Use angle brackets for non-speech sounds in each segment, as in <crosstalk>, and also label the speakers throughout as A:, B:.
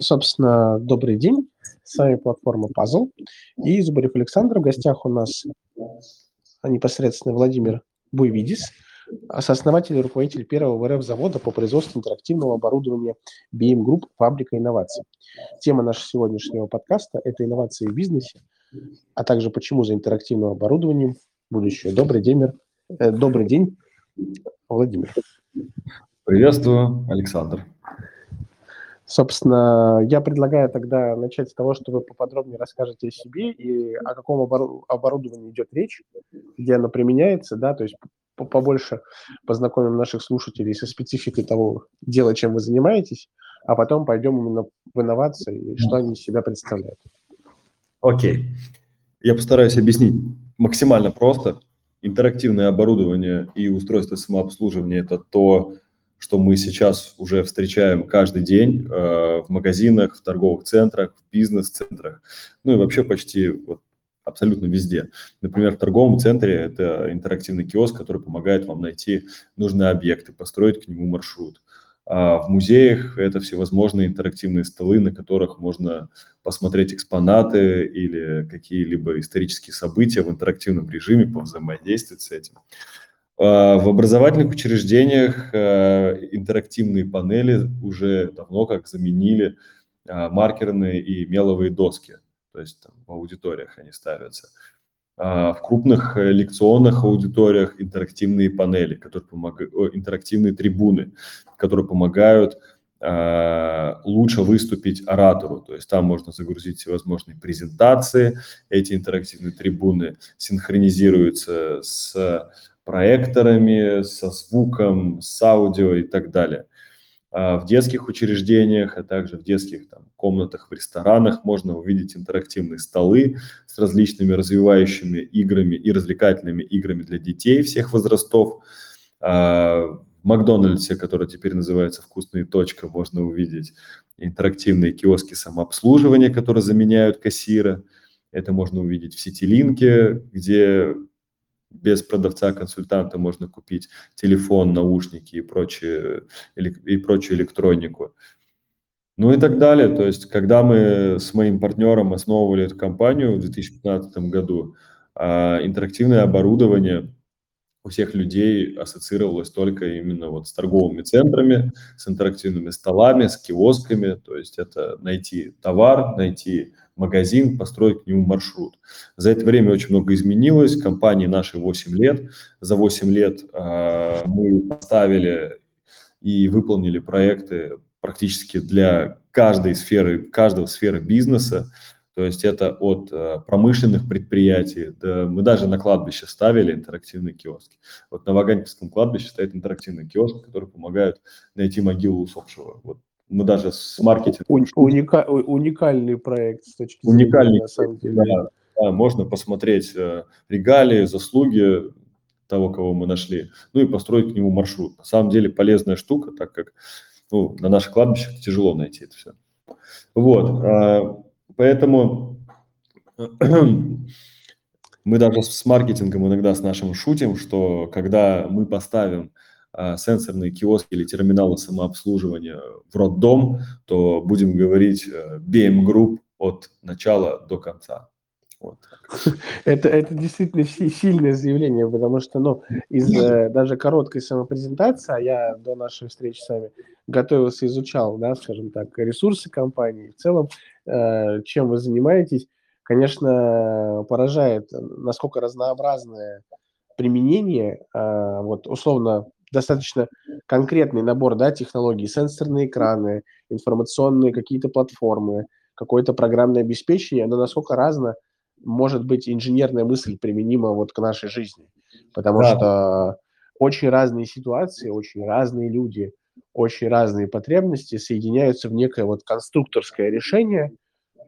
A: Собственно, добрый день. С вами платформа Puzzle. И Зубарев Александр. В гостях у нас непосредственно Владимир Буйвидис, сооснователь и руководитель первого в РФ завода по производству интерактивного оборудования BM Group «Фабрика инноваций». Тема нашего сегодняшнего подкаста – это инновации в бизнесе, а также почему за интерактивным оборудованием будущее. Добрый день, э, добрый день, Владимир.
B: Приветствую, Александр.
A: Собственно, я предлагаю тогда начать с того, что вы поподробнее расскажете о себе и о каком оборудовании идет речь, где оно применяется, да, то есть побольше познакомим наших слушателей со спецификой того дела, чем вы занимаетесь, а потом пойдем именно в инновации и что они из себя представляют.
B: Окей. Я постараюсь объяснить максимально просто. Интерактивное оборудование и устройство самообслуживания – это то, что мы сейчас уже встречаем каждый день э, в магазинах, в торговых центрах, в бизнес-центрах, ну и вообще почти вот, абсолютно везде. Например, в торговом центре это интерактивный киоск, который помогает вам найти нужные объекты, построить к нему маршрут. А в музеях это всевозможные интерактивные столы, на которых можно посмотреть экспонаты или какие-либо исторические события в интерактивном режиме, повзаимодействовать с этим. А, в образовательных учреждениях а, интерактивные панели уже давно как заменили а, маркерные и меловые доски, то есть там, в аудиториях они ставятся. В крупных лекционных аудиториях интерактивные панели, которые помогают, интерактивные трибуны, которые помогают лучше выступить оратору. То есть там можно загрузить всевозможные презентации, эти интерактивные трибуны синхронизируются с проекторами, со звуком, с аудио и так далее. А в детских учреждениях, а также в детских там, комнатах, в ресторанах можно увидеть интерактивные столы с различными развивающими играми и развлекательными играми для детей всех возрастов. А в Макдональдсе, который теперь называется «Вкусная точка», можно увидеть интерактивные киоски самообслуживания, которые заменяют кассира. Это можно увидеть в Ситилинке, где без продавца-консультанта можно купить телефон, наушники и, прочие, и прочую электронику. Ну и так далее. То есть, когда мы с моим партнером основывали эту компанию в 2015 году, а, интерактивное оборудование у всех людей ассоциировалось только именно вот с торговыми центрами, с интерактивными столами, с киосками. То есть это найти товар, найти магазин, построить к нему маршрут. За это время очень много изменилось. Компании наши 8 лет. За 8 лет э, мы поставили и выполнили проекты практически для каждой сферы, каждого сферы бизнеса. То есть это от э, промышленных предприятий, да, мы даже на кладбище ставили интерактивные киоски. Вот на Ваганьковском кладбище стоит интерактивный киоск, который помогает найти могилу усопшего. Вот мы даже с маркетингом...
A: Уника, уникальный проект с точки
B: зрения, уникальный, на самом деле. Да, да, можно посмотреть э, регалии, заслуги того, кого мы нашли, ну и построить к нему маршрут. На самом деле полезная штука, так как ну, на наших кладбищах тяжело найти это все. Вот, а, поэтому <clears throat> мы даже с маркетингом иногда с нашим шутим, что когда мы поставим сенсорные киоски или терминалы самообслуживания в роддом, то будем говорить э, BM Group от начала до конца.
A: Вот. Это, это действительно сильное заявление, потому что ну, из э, даже короткой самопрезентации, а я до нашей встречи с вами готовился, изучал, да, скажем так, ресурсы компании, в целом, э, чем вы занимаетесь, конечно, поражает, насколько разнообразное применение, э, вот условно достаточно конкретный набор да, технологий, сенсорные экраны, информационные какие-то платформы, какое-то программное обеспечение, оно насколько разно может быть инженерная мысль применима вот к нашей жизни. Потому да. что очень разные ситуации, очень разные люди, очень разные потребности соединяются в некое вот конструкторское решение,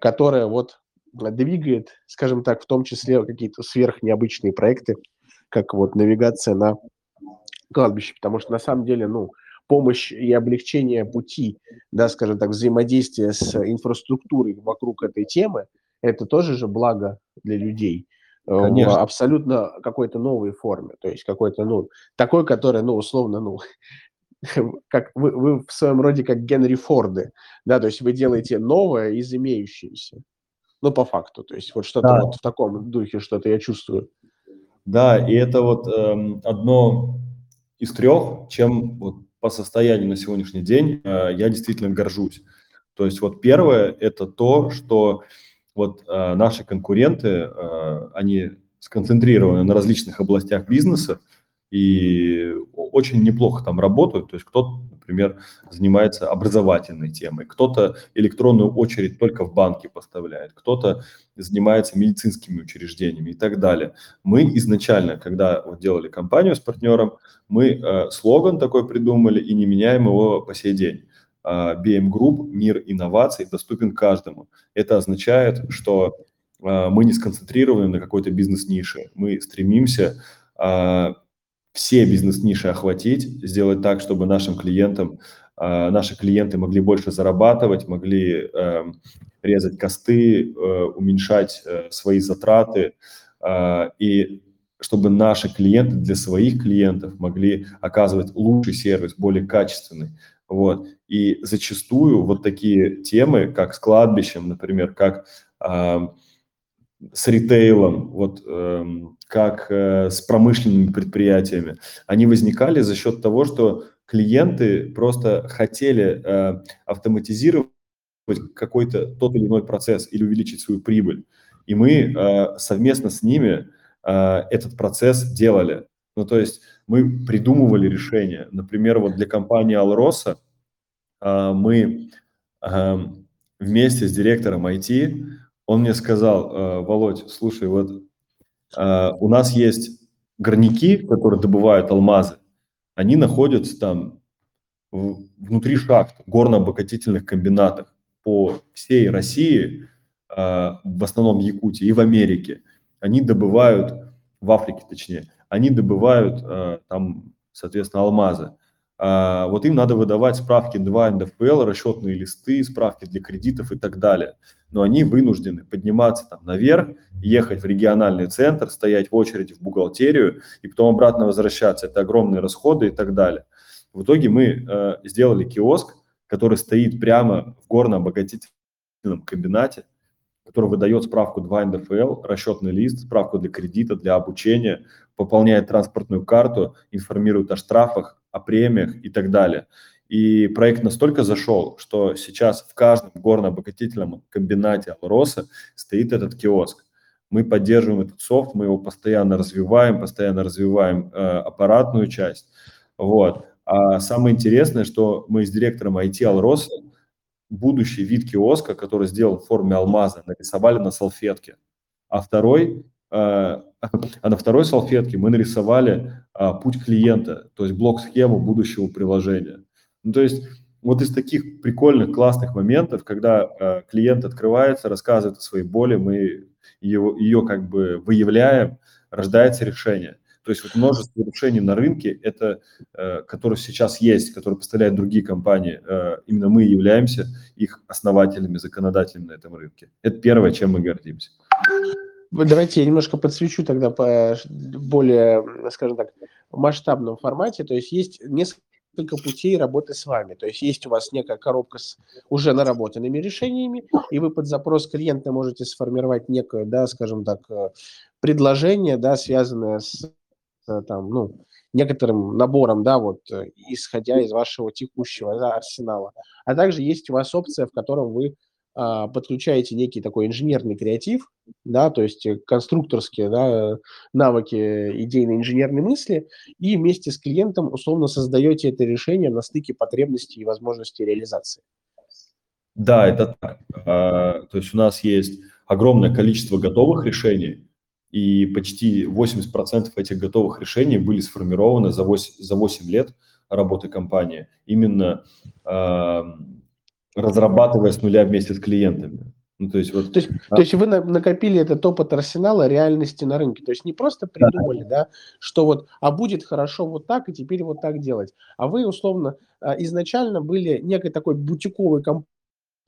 A: которое вот двигает, скажем так, в том числе какие-то сверхнеобычные проекты, как вот навигация на кладбище, потому что на самом деле, ну, помощь и облегчение пути, да, скажем так, взаимодействия с инфраструктурой вокруг этой темы, это тоже же благо для людей. Э, Конечно. В абсолютно какой-то новой форме, то есть какой-то, ну, такой, который, ну, условно, ну, <laughs> как вы, вы в своем роде как Генри Форды, да, то есть вы делаете новое из имеющегося. Ну, по факту, то есть вот что-то да. вот в таком духе, что-то я чувствую.
B: Да, и это вот эм, одно из трех, чем вот по состоянию на сегодняшний день э, я действительно горжусь. То есть вот первое – это то, что вот э, наши конкуренты, э, они сконцентрированы на различных областях бизнеса и очень неплохо там работают. То есть кто-то, например, занимается образовательной темой, кто-то электронную очередь только в банке поставляет, кто-то занимается медицинскими учреждениями и так далее. Мы изначально, когда вот делали компанию с партнером, мы э, слоган такой придумали и не меняем его по сей день. BM Group «Мир инноваций доступен каждому». Это означает, что мы не сконцентрированы на какой-то бизнес-нише. Мы стремимся все бизнес-ниши охватить, сделать так, чтобы нашим клиентам, наши клиенты могли больше зарабатывать, могли резать косты, э, уменьшать э, свои затраты, и чтобы наши клиенты для своих клиентов могли оказывать лучший сервис, более качественный. Вот. И зачастую вот такие темы, как с кладбищем, например, как э, с ритейлом, вот, э, как э, с промышленными предприятиями, они возникали за счет того, что клиенты просто хотели э, автоматизировать какой-то тот или иной процесс или увеличить свою прибыль. И мы э, совместно с ними этот процесс делали. Ну, то есть мы придумывали решения. Например, вот для компании э, мы э, вместе с директором IT, он мне сказал, э, Володь, слушай, вот э, у нас есть горняки, которые добывают алмазы, они находятся там внутри шахт, горно-обогатительных комбинатах по всей России, э, в основном Якутии и в Америке. Они добывают, в Африке точнее, они добывают там, соответственно, алмазы. А, вот им надо выдавать справки 2 НДФЛ, расчетные листы, справки для кредитов и так далее. Но они вынуждены подниматься там наверх, ехать в региональный центр, стоять в очереди в бухгалтерию и потом обратно возвращаться. Это огромные расходы и так далее. В итоге мы э, сделали киоск, который стоит прямо в горно-обогатительном комбинате, который выдает справку 2 НДФЛ, расчетный лист, справку для кредита, для обучения, пополняет транспортную карту, информирует о штрафах, о премиях и так далее. И проект настолько зашел, что сейчас в каждом горно-обогатительном комбинате Алроса стоит этот киоск. Мы поддерживаем этот софт, мы его постоянно развиваем, постоянно развиваем э, аппаратную часть. Вот. А самое интересное, что мы с директором IT Алроса будущий вид киоска, который сделан в форме алмаза, нарисовали на салфетке. А второй, <laughs> а на второй салфетке мы нарисовали э, путь клиента, то есть блок-схему будущего приложения. Ну, то есть вот из таких прикольных, классных моментов, когда э, клиент открывается, рассказывает о своей боли, мы ее, ее как бы выявляем, рождается решение. То есть вот множество решений на рынке, это, э, которые сейчас есть, которые поставляют другие компании, э, именно мы являемся их основателями, законодателями на этом рынке. Это первое, чем мы гордимся.
A: Давайте я немножко подсвечу тогда по более, скажем так, масштабном формате. То есть есть несколько путей работы с вами. То есть есть у вас некая коробка с уже наработанными решениями, и вы под запрос клиента можете сформировать некое, да, скажем так, э, предложение, да, связанное с там, ну, некоторым набором, да, вот, э, исходя из вашего текущего да, арсенала. А также есть у вас опция, в котором вы подключаете некий такой инженерный креатив, да, то есть э, конструкторские да, навыки идейной инженерной мысли, и вместе с клиентом условно создаете это решение на стыке потребностей и возможностей реализации.
B: Да, это так. А, то есть у нас есть огромное количество готовых решений, и почти 80% этих готовых решений были сформированы за 8, за 8 лет работы компании, именно разрабатывая с нуля вместе с клиентами.
A: Ну, то, есть, вот, то, есть, а... то есть вы накопили этот опыт арсенала реальности на рынке. То есть не просто придумали, да. да, что вот, а будет хорошо вот так, и теперь вот так делать. А вы, условно, а, изначально были некой такой бутиковой компанией,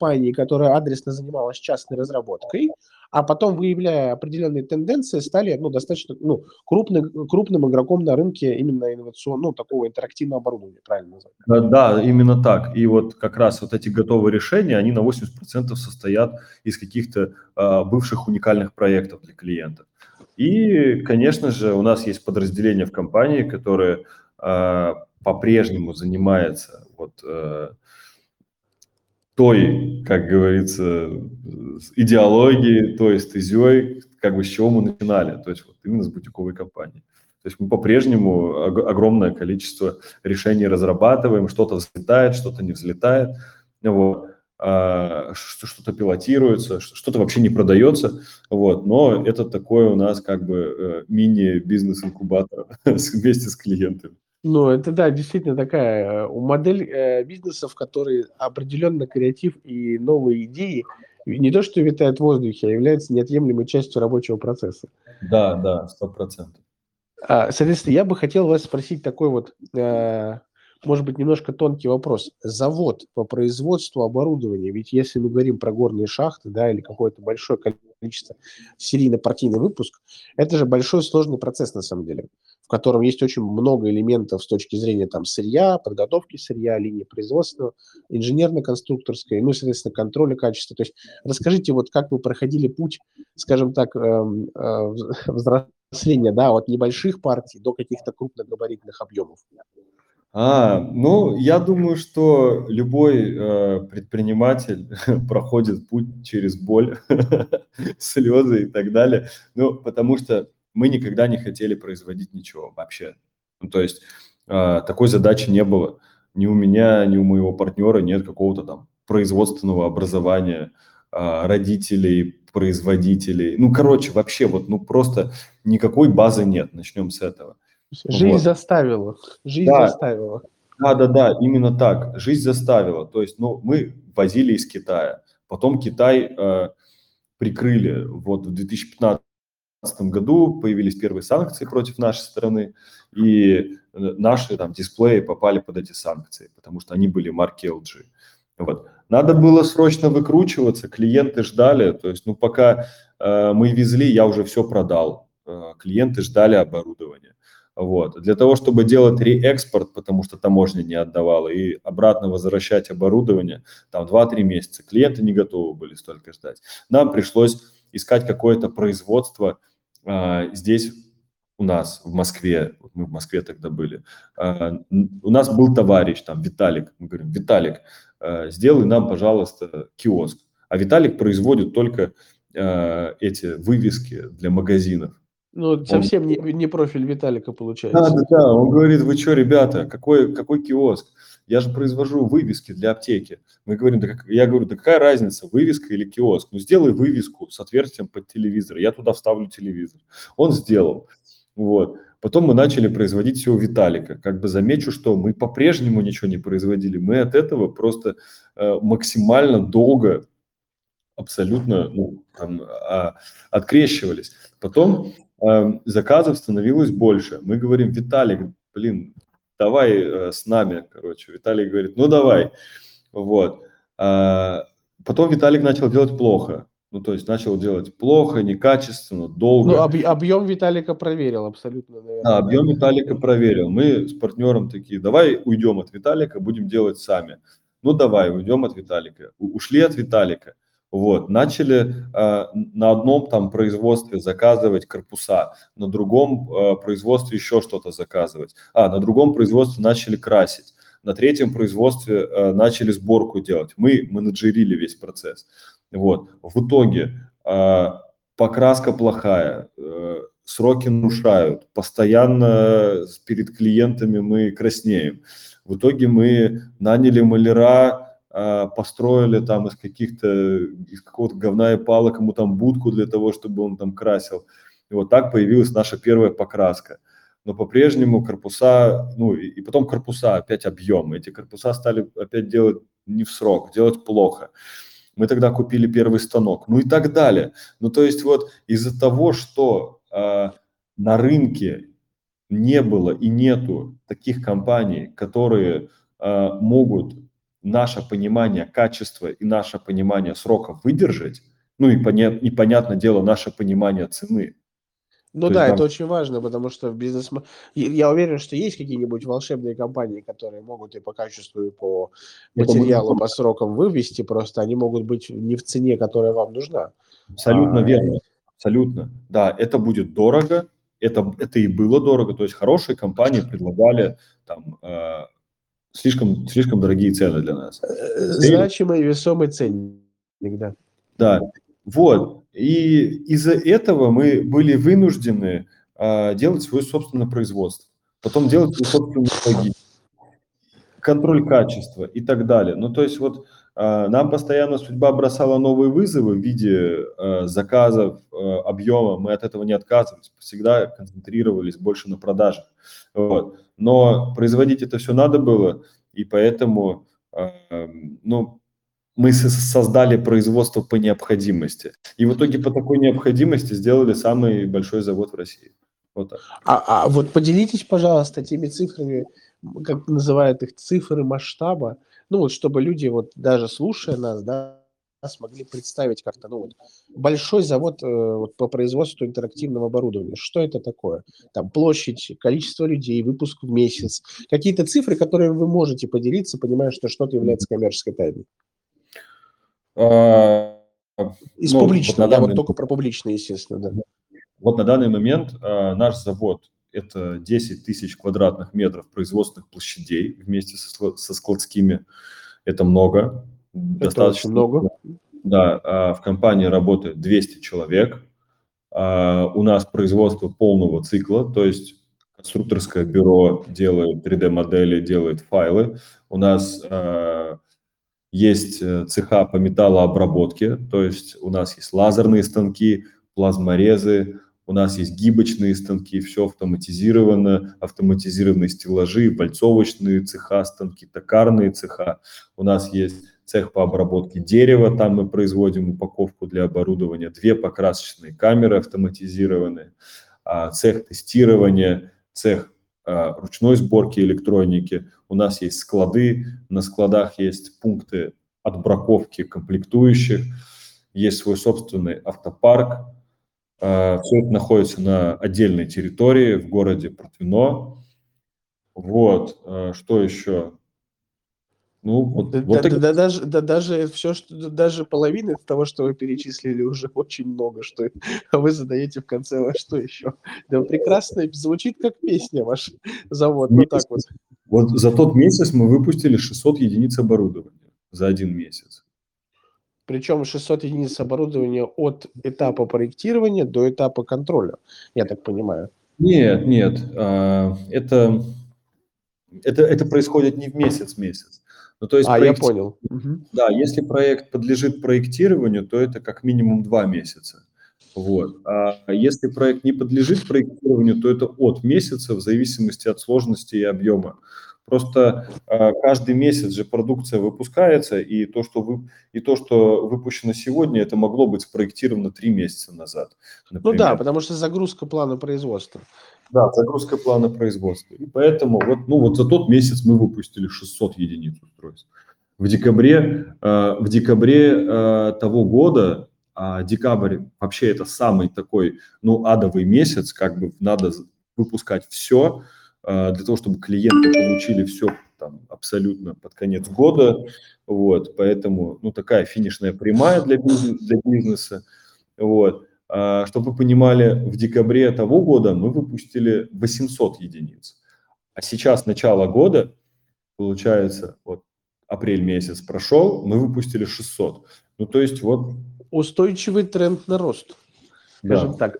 A: компании, которая адресно занималась частной разработкой, а потом, выявляя определенные тенденции, стали ну, достаточно ну, крупным, крупным игроком на рынке именно инновационного, ну, такого интерактивного оборудования, правильно назвать.
B: Да, да, именно так. И вот как раз вот эти готовые решения, они на 80% состоят из каких-то э, бывших уникальных проектов для клиентов. И, конечно же, у нас есть подразделение в компании, которое э, по-прежнему занимается вот э, той, как говорится, идеологией, той стезей, как бы с чего мы начинали, то есть вот именно с бутиковой компании. То есть мы по-прежнему огромное количество решений разрабатываем, что-то взлетает, что-то не взлетает, вот, а, что-то пилотируется, что-то вообще не продается, вот, но это такой у нас как бы э, мини-бизнес-инкубатор <laughs> вместе с клиентами.
A: Ну, это да, действительно такая э, модель э, бизнеса, в которой определенно креатив и новые идеи не то, что витают в воздухе, а являются неотъемлемой частью рабочего процесса.
B: Да, да, сто процентов.
A: А, соответственно, я бы хотел вас спросить такой вот, э, может быть, немножко тонкий вопрос. Завод по производству оборудования, ведь если мы говорим про горные шахты, да, или какое-то большое количество серийно-партийный выпуск, это же большой сложный процесс на самом деле в котором есть очень много элементов с точки зрения там сырья, подготовки сырья, линии производства, инженерно-конструкторской, ну, соответственно, контроля качества. То есть расскажите, вот как вы проходили путь, скажем так, эм, э, взросления, да, от небольших партий до каких-то крупногабаритных объемов?
B: А, ну, я думаю, что любой э, предприниматель <laughs> проходит путь через боль, <laughs> слезы и так далее. Ну, потому что мы никогда не хотели производить ничего вообще. Ну, то есть э, такой задачи не было. Ни у меня, ни у моего партнера нет какого-то там производственного образования, э, родителей, производителей. Ну, короче, вообще вот, ну, просто никакой базы нет. Начнем с этого.
A: Жизнь вот. заставила. Жизнь да. заставила.
B: Да, да, да, именно так. Жизнь заставила. То есть, ну, мы возили из Китая. Потом Китай э, прикрыли вот в 2015 году появились первые санкции против нашей страны, и э, наши там дисплеи попали под эти санкции, потому что они были марки LG. Вот. Надо было срочно выкручиваться, клиенты ждали, то есть, ну, пока э, мы везли, я уже все продал, э, клиенты ждали оборудование. Вот. Для того, чтобы делать реэкспорт, потому что таможня не отдавала, и обратно возвращать оборудование, там 2-3 месяца, клиенты не готовы были столько ждать. Нам пришлось искать какое-то производство, здесь у нас в Москве, мы в Москве тогда были, а, у нас был товарищ, там, Виталик, мы говорим, Виталик, а, сделай нам, пожалуйста, киоск. А Виталик производит только эти вывески для магазинов.
A: Ну, совсем он... не, не профиль Виталика получается.
B: Да, да, да. Он говорит, вы что, ребята, какой, какой киоск? Я же произвожу вывески для аптеки. Мы говорим, да как, я говорю, да какая разница, вывеска или киоск? Ну, сделай вывеску с отверстием под телевизор, я туда вставлю телевизор. Он сделал. Вот. Потом мы начали производить все у Виталика. Как бы замечу, что мы по-прежнему ничего не производили. Мы от этого просто э, максимально долго абсолютно ну, там, а, открещивались. Потом э, заказов становилось больше. Мы говорим, Виталик, блин, давай э, с нами, короче. Виталий говорит, ну давай. Вот. А, потом Виталик начал делать плохо. Ну, то есть начал делать плохо, некачественно, долго. Ну,
A: об, объем Виталика проверил абсолютно,
B: наверное. Да, объем Виталика проверил. Мы с партнером такие, давай уйдем от Виталика, будем делать сами. Ну, давай, уйдем от Виталика. Ушли от Виталика. Вот, начали э, на одном там производстве заказывать корпуса, на другом э, производстве еще что-то заказывать, а на другом производстве начали красить, на третьем производстве э, начали сборку делать. Мы менеджерили весь процесс. Вот, в итоге э, покраска плохая, э, сроки нарушают, постоянно перед клиентами мы краснеем. В итоге мы наняли маляра, построили там из каких-то, из какого-то говна и палок ему там будку для того, чтобы он там красил. И вот так появилась наша первая покраска. Но по-прежнему корпуса, ну и, и потом корпуса опять объемы. Эти корпуса стали опять делать не в срок, делать плохо. Мы тогда купили первый станок, ну и так далее. Ну то есть вот из-за того, что э, на рынке не было и нету таких компаний, которые э, могут наше понимание качества и наше понимание срока выдержать, ну и, поня- и понятное дело, наше понимание цены.
A: Ну То да, есть, это очень важно, потому что в бизнес... Я уверен, что есть какие-нибудь волшебные компании, которые могут и по качеству, и по материалу, по срокам вывести, просто они могут быть не в цене, которая вам нужна.
B: Абсолютно а... верно, абсолютно. Да, это будет дорого, это, это и было дорого, то есть хорошие компании предлагали там э, слишком, слишком дорогие цены для нас. Э,
A: значимый весомый ценник, да.
B: Да, вот. И из-за этого мы были вынуждены э, делать свое собственное производство, потом делать свою собственную логистику, контроль качества и так далее. Ну, то есть вот э, нам постоянно судьба бросала новые вызовы в виде э, заказов, э, объема. Мы от этого не отказывались, всегда концентрировались больше на продажах. Вот. Но производить это все надо было, и поэтому, э, ну, мы создали производство по необходимости. И в итоге по такой необходимости сделали самый большой завод в России.
A: Вот так. А, а вот поделитесь, пожалуйста, теми цифрами, как называют их цифры масштаба, ну вот чтобы люди, вот даже слушая нас, да, смогли представить как-то, ну вот, большой завод э, вот, по производству интерактивного оборудования. Что это такое? Там площадь, количество людей, выпуск в месяц. Какие-то цифры, которые вы можете поделиться, понимая, что что-то является коммерческой тайной. А, Из ну, публичного, вот я вот только про публичные, естественно, да.
B: Вот на данный момент а, наш завод – это 10 тысяч квадратных метров производственных площадей вместе со, со складскими. Это много.
A: Это достаточно много.
B: Да, а в компании работает 200 человек. А, у нас производство полного цикла, то есть конструкторское бюро делает 3D-модели, делает файлы. У нас а, есть э, цеха по металлообработке, то есть у нас есть лазерные станки, плазморезы, у нас есть гибочные станки, все автоматизировано, автоматизированные стеллажи, вальцовочные цеха, станки, токарные цеха. У нас есть цех по обработке дерева, там мы производим упаковку для оборудования, две покрасочные камеры автоматизированные, а, цех тестирования, цех а, ручной сборки электроники. У нас есть склады, на складах есть пункты отбраковки комплектующих, есть свой собственный автопарк. А, Все это находится на отдельной территории в городе Протвино. Вот, а, что еще?
A: Ну, вот, да, вот да, так... да, даже, да, даже все, что даже половина того, что вы перечислили, уже очень много, что а <laughs> вы задаете в конце, а что еще? Да, прекрасно звучит как песня ваш завод, месяц, вот так вот.
B: Вот за тот месяц мы выпустили 600 единиц оборудования за один месяц.
A: Причем 600 единиц оборудования от этапа проектирования до этапа контроля, я так понимаю.
B: Нет, нет, а, это, это, это происходит не в месяц-месяц.
A: Ну, то есть а, проект... я понял.
B: Да, если проект подлежит проектированию, то это как минимум два месяца. Вот. А если проект не подлежит проектированию, то это от месяца в зависимости от сложности и объема. Просто э, каждый месяц же продукция выпускается, и то, что вы, и то, что выпущено сегодня, это могло быть спроектировано три месяца назад.
A: Например. Ну да, потому что загрузка плана производства.
B: Да, загрузка плана производства. И поэтому вот, ну вот за тот месяц мы выпустили 600 единиц устройств. В декабре, э, в декабре э, того года, а декабрь вообще это самый такой, ну, адовый месяц, как бы надо выпускать все, для того, чтобы клиенты получили все там абсолютно под конец года, вот, поэтому, ну, такая финишная прямая для, бизнес, для бизнеса, вот. А, чтобы вы понимали, в декабре того года мы выпустили 800 единиц. А сейчас начало года, получается, вот апрель месяц прошел, мы выпустили 600. Ну, то есть вот...
A: Устойчивый тренд на рост, скажем да. так.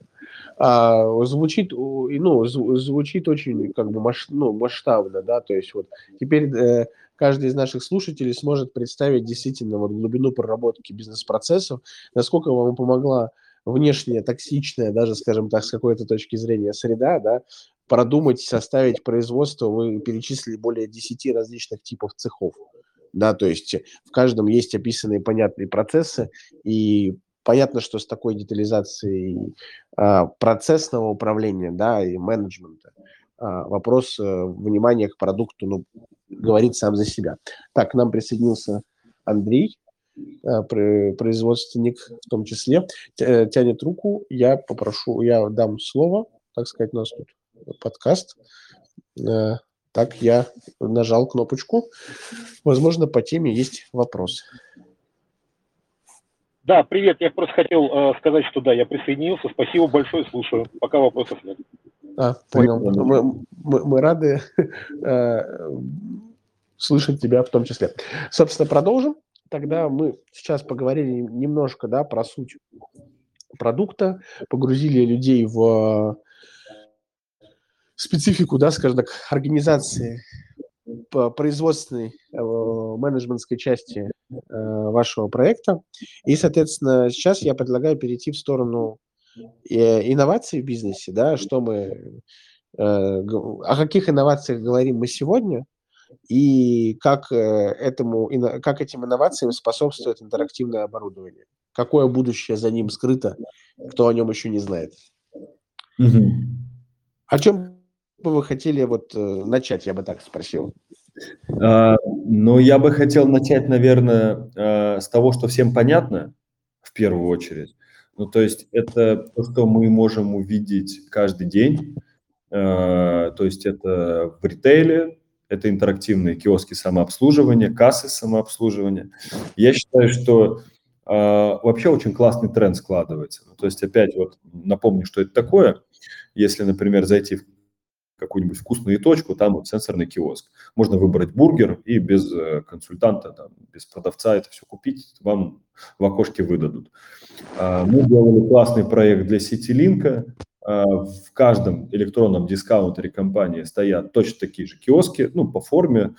A: А, звучит, ну, звучит очень как бы масш, ну, масштабно, да, то есть вот теперь э, каждый из наших слушателей сможет представить действительно вот глубину проработки бизнес-процессов, насколько вам помогла внешняя, токсичная, даже, скажем так, с какой-то точки зрения среда, да, продумать, составить производство, вы перечислили более 10 различных типов цехов, да, то есть в каждом есть описанные понятные процессы, и понятно, что с такой детализацией а, процессного управления, да, и менеджмента, а, вопрос э, внимания к продукту ну, говорит сам за себя. Так, к нам присоединился Андрей, производственник в том числе, тянет руку. Я попрошу, я дам слово, так сказать, у нас тут подкаст. Так, я нажал кнопочку. Возможно, по теме есть вопрос.
C: Да, привет. Я просто хотел э, сказать, что да, я присоединился. Спасибо большое, слушаю. Пока вопросов нет.
A: А, понял. Мы, мы, мы рады э, слышать тебя в том числе. Собственно, продолжим. Тогда мы сейчас поговорили немножко да, про суть продукта, погрузили людей в специфику, да, скажем так, организации производственной э, менеджментской части э, вашего проекта. И, соответственно, сейчас я предлагаю перейти в сторону э, инноваций в бизнесе, да, что мы, э, о каких инновациях говорим мы сегодня, и как, этому, как этим инновациям способствует интерактивное оборудование. Какое будущее за ним скрыто, кто о нем еще не знает. Угу. О чем бы вы хотели вот начать, я бы так спросил?
B: А, ну, я бы хотел начать, наверное, а, с того, что всем понятно, в первую очередь. Ну, то есть это то, что мы можем увидеть каждый день. А, то есть это в ритейле, это интерактивные киоски самообслуживания, кассы самообслуживания. Я считаю, что вообще очень классный тренд складывается. Ну, то есть опять вот напомню, что это такое. Если, например, зайти в какую-нибудь вкусную точку, там вот сенсорный киоск. Можно выбрать бургер и без э, консультанта, там, без продавца это все купить, вам в окошке выдадут. А, мы делали классный проект для Ситилинка. А, в каждом электронном дискаунтере компании стоят точно такие же киоски, ну, по форме,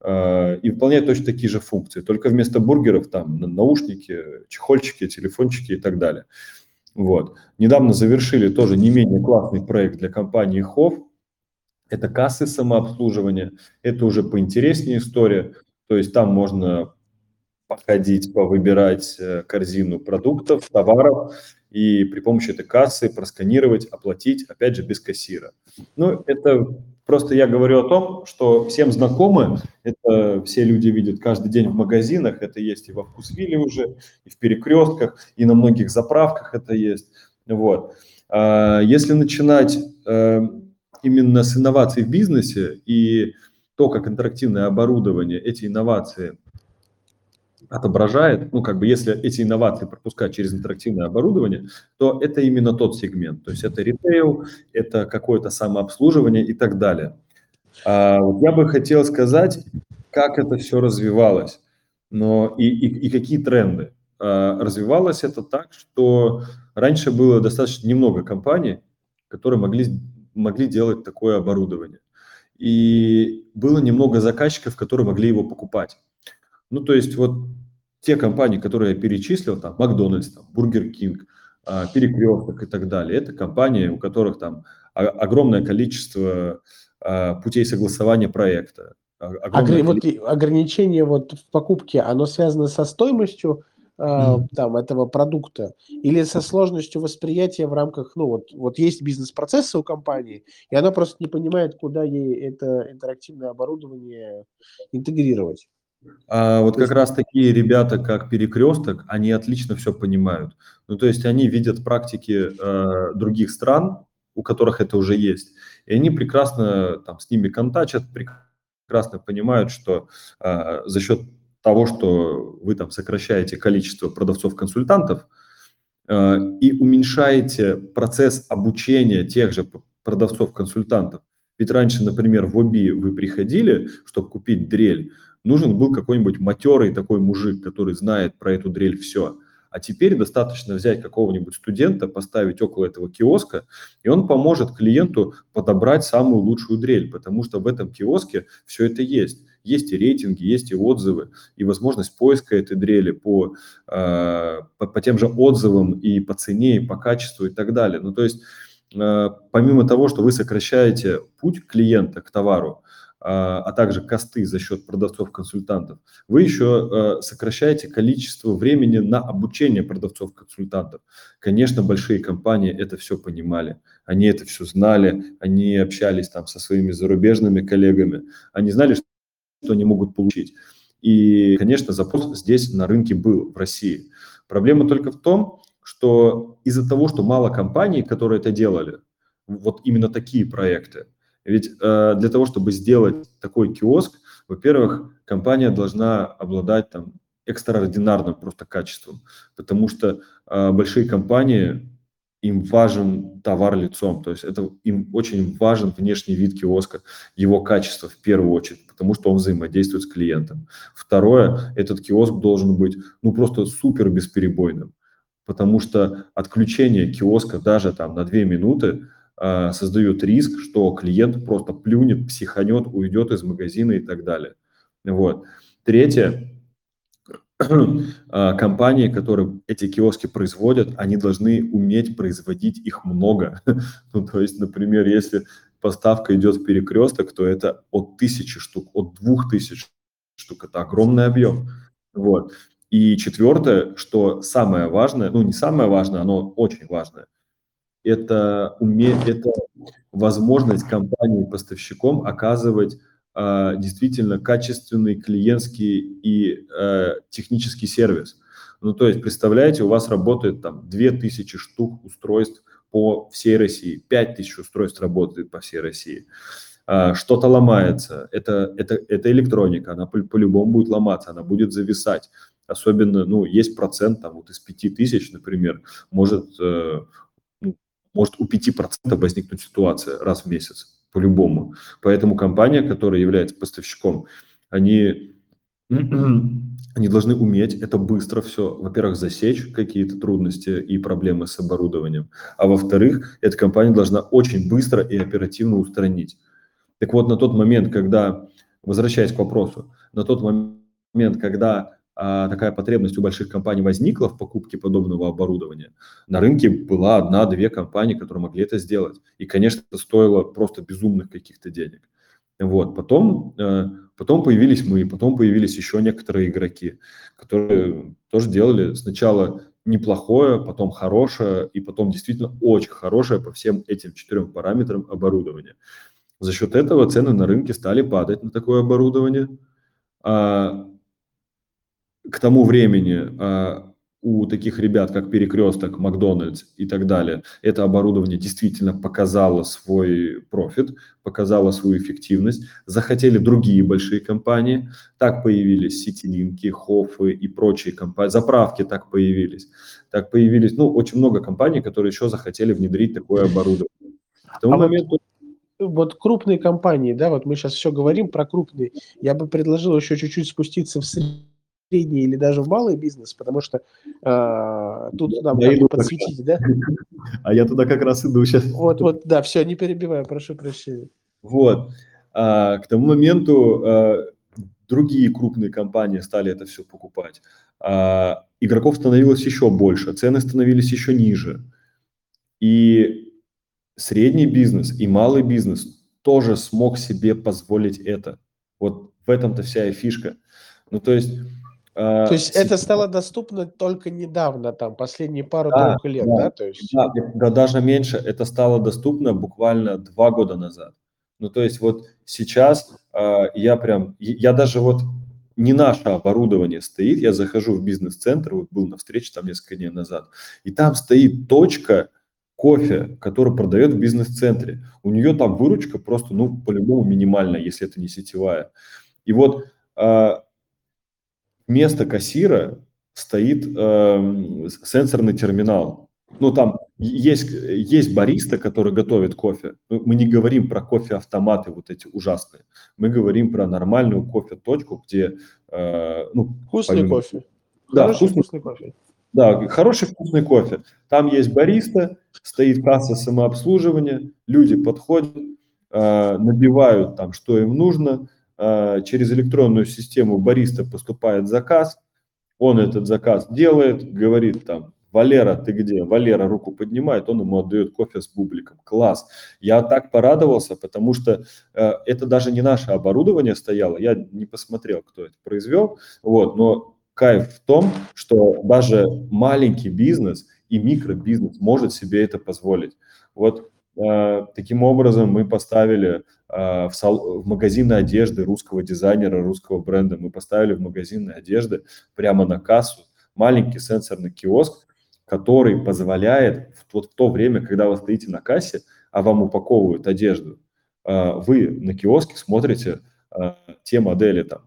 B: а, и выполняют точно такие же функции. Только вместо бургеров там наушники, чехольчики, телефончики и так далее. Вот. Недавно завершили тоже не менее классный проект для компании Хов это кассы самообслуживания, это уже поинтереснее история, то есть там можно походить, повыбирать э, корзину продуктов, товаров и при помощи этой кассы просканировать, оплатить, опять же, без кассира. Ну, это просто я говорю о том, что всем знакомы, это все люди видят каждый день в магазинах, это есть и во вкусвилле уже, и в перекрестках, и на многих заправках это есть. Вот. А если начинать э, именно с инноваций в бизнесе и то, как интерактивное оборудование эти инновации отображает, ну, как бы, если эти инновации пропускать через интерактивное оборудование, то это именно тот сегмент. То есть это ритейл, это какое-то самообслуживание и так далее. А, вот я бы хотел сказать, как это все развивалось, но и, и, и какие тренды. А, развивалось это так, что раньше было достаточно немного компаний, которые могли могли делать такое оборудование. И было немного заказчиков, которые могли его покупать. Ну, то есть вот те компании, которые я перечислил, там, Макдональдс, там, Бургер Кинг, а, Перекресток и так далее, это компании, у которых там огромное количество а, путей согласования проекта.
A: Огр... Вот ограничение вот в покупке, оно связано со стоимостью э, там, этого продукта или со сложностью восприятия в рамках, ну, вот, вот есть бизнес-процессы у компании, и она просто не понимает, куда ей это интерактивное оборудование интегрировать.
B: А вот как раз такие ребята, как Перекресток, они отлично все понимают. Ну, то есть они видят практики э, других стран, у которых это уже есть, и они прекрасно там с ними контачат, прекрасно понимают, что э, за счет того, что вы там сокращаете количество продавцов-консультантов э, и уменьшаете процесс обучения тех же продавцов-консультантов. Ведь раньше, например, в ОБИ вы приходили, чтобы купить дрель, нужен был какой-нибудь матерый такой мужик, который знает про эту дрель все. А теперь достаточно взять какого-нибудь студента, поставить около этого киоска, и он поможет клиенту подобрать самую лучшую дрель, потому что в этом киоске все это есть. Есть и рейтинги, есть и отзывы, и возможность поиска этой дрели по, э, по, по тем же отзывам и по цене, и по качеству и так далее. Ну, то есть, э, помимо того, что вы сокращаете путь клиента к товару, а, а также косты за счет продавцов-консультантов, вы еще сокращаете количество времени на обучение продавцов-консультантов. Конечно, большие компании это все понимали, они это все знали, они общались там со своими зарубежными коллегами, они знали, что они могут получить. И, конечно, запрос здесь на рынке был в России. Проблема только в том, что из-за того, что мало компаний, которые это делали, вот именно такие проекты, ведь э, для того, чтобы сделать такой киоск, во-первых, компания должна обладать там экстраординарным просто качеством, потому что э, большие компании, им важен товар лицом, то есть это им очень важен внешний вид киоска, его качество в первую очередь, потому что он взаимодействует с клиентом. Второе, этот киоск должен быть ну просто супер бесперебойным, потому что отключение киоска даже там на 2 минуты э, создает риск, что клиент просто плюнет, психанет, уйдет из магазина и так далее. Вот. Третье, <clears throat> компании, которые эти киоски производят, они должны уметь производить их много. <laughs> ну, то есть, например, если поставка идет в перекресток, то это от тысячи штук, от двух тысяч штук. Это огромный объем. Вот. И четвертое, что самое важное, ну не самое важное, оно очень важное, это, уме, это возможность компании-поставщиком оказывать э, действительно качественный клиентский и э, технический сервис. Ну, то есть, представляете, у вас работает там 2000 штук устройств по всей России, 5000 устройств работает по всей России. А, что-то ломается, это, это, это электроника, она по- по-любому будет ломаться, она будет зависать. Особенно, ну, есть процент, там, вот из 5000, например, может, э, может у 5% возникнуть ситуация раз в месяц, по-любому. Поэтому компания, которая является поставщиком, они, <clears throat> они должны уметь это быстро все, во-первых, засечь какие-то трудности и проблемы с оборудованием, а во-вторых, эта компания должна очень быстро и оперативно устранить. Так вот, на тот момент, когда, возвращаясь к вопросу, на тот момент, когда такая потребность у больших компаний возникла в покупке подобного оборудования, на рынке была одна-две компании, которые могли это сделать. И, конечно, это стоило просто безумных каких-то денег. Вот. Потом, э, потом появились мы, потом появились еще некоторые игроки, которые тоже делали сначала неплохое, потом хорошее, и потом действительно очень хорошее по всем этим четырем параметрам оборудования. За счет этого цены на рынке стали падать на такое оборудование. К тому времени а, у таких ребят, как Перекресток, Макдональдс и так далее, это оборудование действительно показало свой профит, показало свою эффективность. Захотели другие большие компании. Так появились Ситилинки, Хофы и прочие компании. Заправки так появились. Так появились, ну, очень много компаний, которые еще захотели внедрить такое оборудование. К тому
A: а
B: моменту
A: вот крупные компании, да, вот мы сейчас все говорим про крупные, я бы предложил еще чуть-чуть спуститься в средний или даже в малый бизнес, потому что э, тут нам
B: я
A: иду подсветите, да?
B: А я туда как раз иду сейчас.
A: Вот, вот, да, все, не перебиваю, прошу прощения.
B: Вот. А, к тому моменту а, другие крупные компании стали это все покупать. А, игроков становилось еще больше, цены становились еще ниже. И средний бизнес и малый бизнес тоже смог себе позволить это. Вот в этом-то вся и фишка. Ну, то есть...
A: То есть это стало доступно только недавно, там, последние пару-тройку да, лет, да? да? То есть...
B: да, да, даже меньше. Это стало доступно буквально два года назад. Ну, то есть вот сейчас э, я прям, я даже вот не наше оборудование стоит, я захожу в бизнес-центр, вот был на встрече там несколько дней назад, и там стоит точка, кофе, который продает в бизнес-центре. У нее там выручка просто, ну, по-любому минимальная, если это не сетевая. И вот э, вместо кассира стоит э, сенсорный терминал. Ну, там есть, есть бариста, который готовит кофе. Мы не говорим про кофе-автоматы вот эти ужасные. Мы говорим про нормальную кофе-точку, где... Э, ну,
A: вкусный помимо... кофе.
B: Да, Хороший вкусный, вкусный кофе. Да, хороший вкусный кофе. Там есть бариста, стоит касса самообслуживания, люди подходят, э, набивают там, что им нужно, через электронную систему бариста поступает заказ, он этот заказ делает, говорит там Валера, ты где? Валера руку поднимает, он ему отдает кофе с бубликом. Класс. Я так порадовался, потому что э, это даже не наше оборудование стояло. Я не посмотрел, кто это произвел. Вот, но кайф в том, что даже маленький бизнес и микробизнес может себе это позволить. Вот э, таким образом мы поставили э, в, магазины одежды русского дизайнера, русского бренда, мы поставили в магазины одежды прямо на кассу маленький сенсорный киоск, который позволяет вот в то время, когда вы стоите на кассе, а вам упаковывают одежду, э, вы на киоске смотрите э, те модели там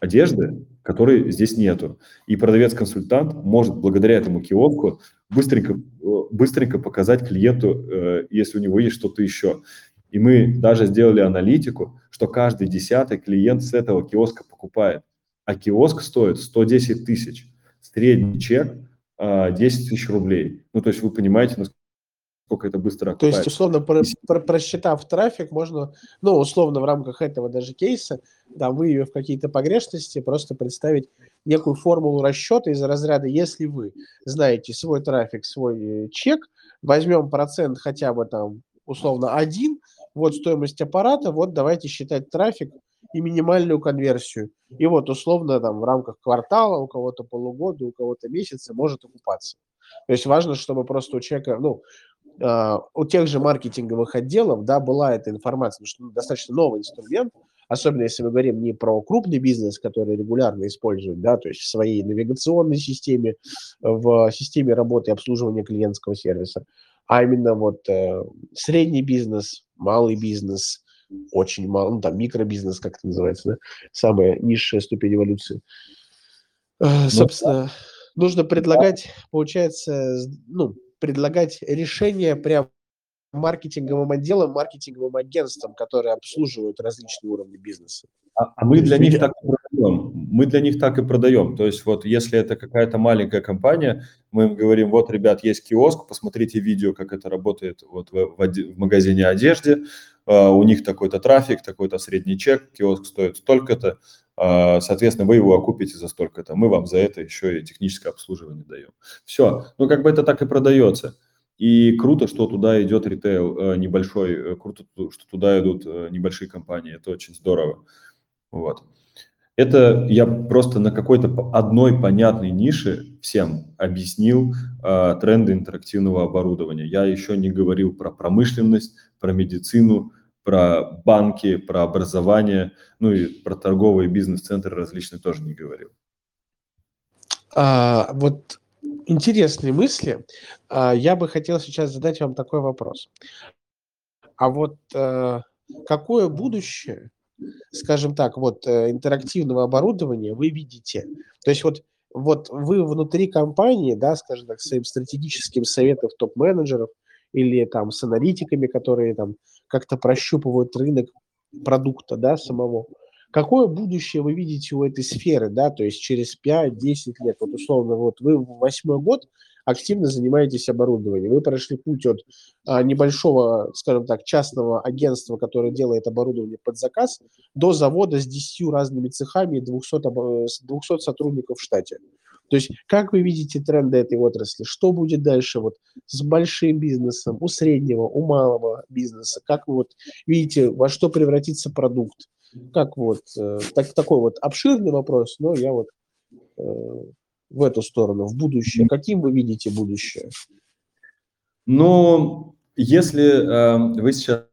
B: одежды, которой здесь нету. И продавец-консультант может благодаря этому киоску быстренько, э, быстренько показать клиенту, если у него есть что-то еще. И мы даже сделали аналитику, что каждый десятый клиент с этого киоска покупает. А киоск стоит 110 тысяч. Средний чек 10 а, тысяч рублей. Ну, то есть вы понимаете, насколько это быстро
A: окупается. То есть, условно, про, про, просчитав трафик, можно, ну, условно, в рамках этого даже кейса, да, выявив какие-то погрешности, просто представить некую формулу расчета из разряда, если вы знаете свой трафик, свой э, чек, возьмем процент хотя бы там, условно, один, вот стоимость аппарата, вот давайте считать трафик и минимальную конверсию. И вот условно там в рамках квартала, у кого-то полугода, у кого-то месяца может окупаться. То есть важно, чтобы просто у человека, ну, э, у тех же маркетинговых отделов, да, была эта информация, потому что ну, достаточно новый инструмент, особенно если мы говорим не про крупный бизнес, который регулярно использует, да, то есть в своей навигационной системе, в системе работы и обслуживания клиентского сервиса, а именно вот э, средний бизнес, малый бизнес, очень мало, ну там микробизнес, как это называется, да? самая низшая ступень эволюции. Э, ну, собственно, да. нужно предлагать, получается, ну, предлагать решение прям маркетинговым отделам, маркетинговым агентствам, которые обслуживают различные уровни бизнеса.
B: А, а мы для них так и продаем. Мы для них так и продаем. То есть вот если это какая-то маленькая компания, мы им говорим, вот, ребят, есть киоск, посмотрите видео, как это работает вот в, в, в магазине одежды, uh, у них такой-то трафик, такой-то средний чек, киоск стоит столько-то, соответственно, вы его окупите за столько-то, мы вам за это еще и техническое обслуживание даем. Все, ну как бы это так и продается. И круто, что туда идет ритейл э, небольшой, э, круто, что туда идут э, небольшие компании, это очень здорово. Вот. Это я просто на какой-то одной понятной нише всем объяснил э, тренды интерактивного оборудования. Я еще не говорил про промышленность, про медицину, про банки, про образование, ну и про торговые бизнес-центры различные тоже не говорил.
A: А, вот интересные мысли. А, я бы хотел сейчас задать вам такой вопрос. А вот а, какое будущее скажем так, вот э, интерактивного оборудования вы видите? То есть вот, вот вы внутри компании, да, скажем так, своим стратегическим советом топ-менеджеров или там с аналитиками, которые там как-то прощупывают рынок продукта, да, самого, какое будущее вы видите у этой сферы, да, то есть через 5-10 лет, вот условно, вот вы в восьмой год активно занимаетесь оборудованием. Вы прошли путь от а, небольшого, скажем так, частного агентства, которое делает оборудование под заказ, до завода с 10 разными цехами и 200, 200 сотрудников в штате. То есть как вы видите тренды этой отрасли? Что будет дальше вот с большим бизнесом, у среднего, у малого бизнеса? Как вы вот видите, во что превратится продукт? Как вот, э, так, такой вот обширный вопрос, но я вот э, в эту сторону, в будущее? Каким вы видите будущее?
B: Ну, если э, вы сейчас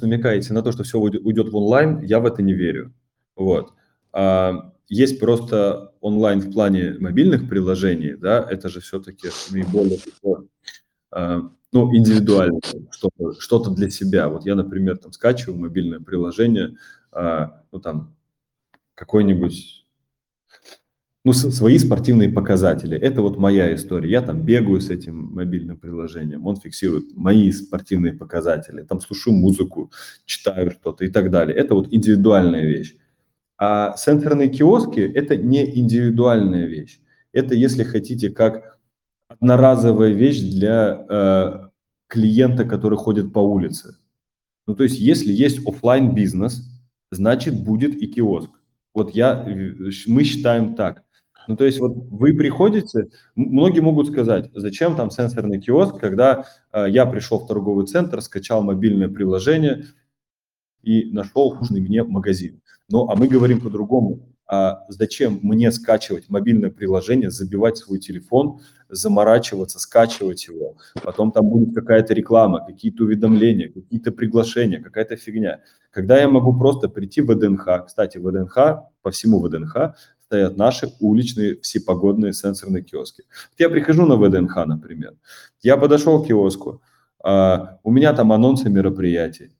B: намекаете на то, что все уйдет в онлайн, я в это не верю. Вот. А, есть просто онлайн в плане мобильных приложений, да, это же все-таки наиболее э, ну, индивидуально, что-то, что-то для себя. Вот я, например, там скачиваю мобильное приложение, э, ну, там, какой-нибудь ну, свои спортивные показатели. Это вот моя история. Я там бегаю с этим мобильным приложением, он фиксирует мои спортивные показатели, там слушаю музыку, читаю что-то и так далее. Это вот индивидуальная вещь. А сенсорные киоски – это не индивидуальная вещь. Это, если хотите, как одноразовая вещь для э, клиента, который ходит по улице. Ну, то есть, если есть офлайн бизнес значит, будет и киоск. Вот я, мы считаем так. Ну, то есть вот вы приходите, многие могут сказать, зачем там сенсорный киоск, когда э, я пришел в торговый центр, скачал мобильное приложение и нашел нужный мне магазин. Ну, а мы говорим по-другому. А зачем мне скачивать мобильное приложение, забивать свой телефон, заморачиваться, скачивать его, потом там будет какая-то реклама, какие-то уведомления, какие-то приглашения, какая-то фигня. Когда я могу просто прийти в ВДНХ, кстати, ВДНХ, по всему ВДНХ стоят наши уличные всепогодные сенсорные киоски. Я прихожу на ВДНХ, например, я подошел к киоску, а, у меня там анонсы мероприятий,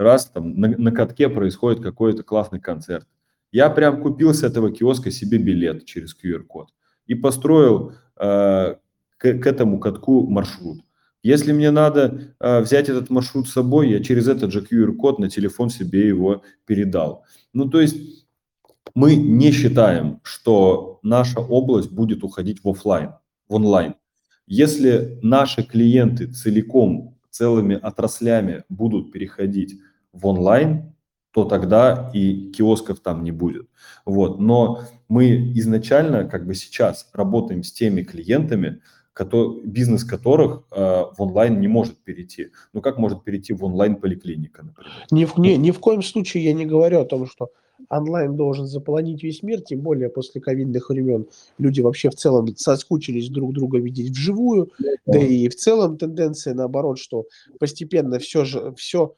B: раз там на, на катке происходит какой-то классный концерт. Я прям купил с этого киоска себе билет через QR-код и построил э, к, к этому катку маршрут. Если мне надо э, взять этот маршрут с собой, я через этот же QR-код на телефон себе его передал. Ну, то есть мы не считаем, что наша область будет уходить в офлайн, в онлайн. Если наши клиенты целиком, целыми отраслями будут переходить в онлайн, то тогда и киосков там не будет. Вот. Но мы изначально, как бы сейчас, работаем с теми клиентами, который, бизнес которых э, в онлайн не может перейти. Ну как может перейти в онлайн поликлиника, например?
A: Ни в, ни, ни в коем случае я не говорю о том, что онлайн должен заполонить весь мир, тем более после ковидных времен люди вообще в целом соскучились друг друга видеть вживую, да и в целом тенденция наоборот, что постепенно все же все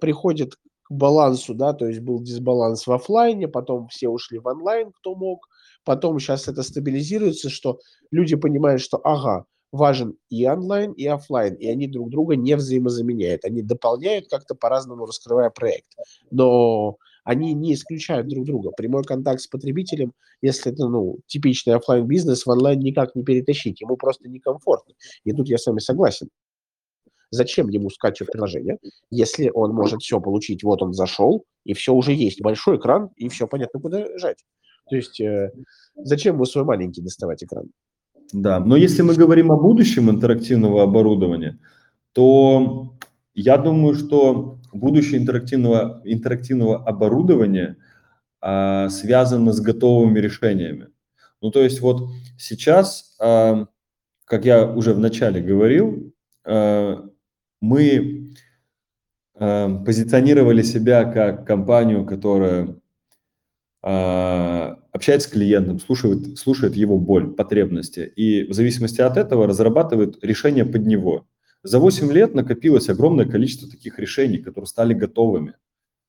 A: приходит к балансу, да, то есть был дисбаланс в офлайне, потом все ушли в онлайн, кто мог, потом сейчас это стабилизируется, что люди понимают, что ага, важен и онлайн, и офлайн, и они друг друга не взаимозаменяют, они дополняют как-то по-разному, раскрывая проект. Но они не исключают друг друга. Прямой контакт с потребителем, если это ну, типичный офлайн бизнес в онлайн никак не перетащить, ему просто некомфортно. И тут я с вами согласен. Зачем ему скачивать приложение, если он может все получить? Вот он зашел, и все уже есть. Большой экран, и все понятно, куда жать. То есть э, зачем ему свой маленький доставать экран?
B: Да, но если мы говорим о будущем интерактивного оборудования, то я думаю, что будущее интерактивного, интерактивного оборудования а, связано с готовыми решениями. Ну, то есть вот сейчас, а, как я уже вначале говорил, а, мы а, позиционировали себя как компанию, которая а, общается с клиентом, слушает, слушает его боль, потребности, и в зависимости от этого разрабатывает решение под него. За 8 лет накопилось огромное количество таких решений, которые стали готовыми.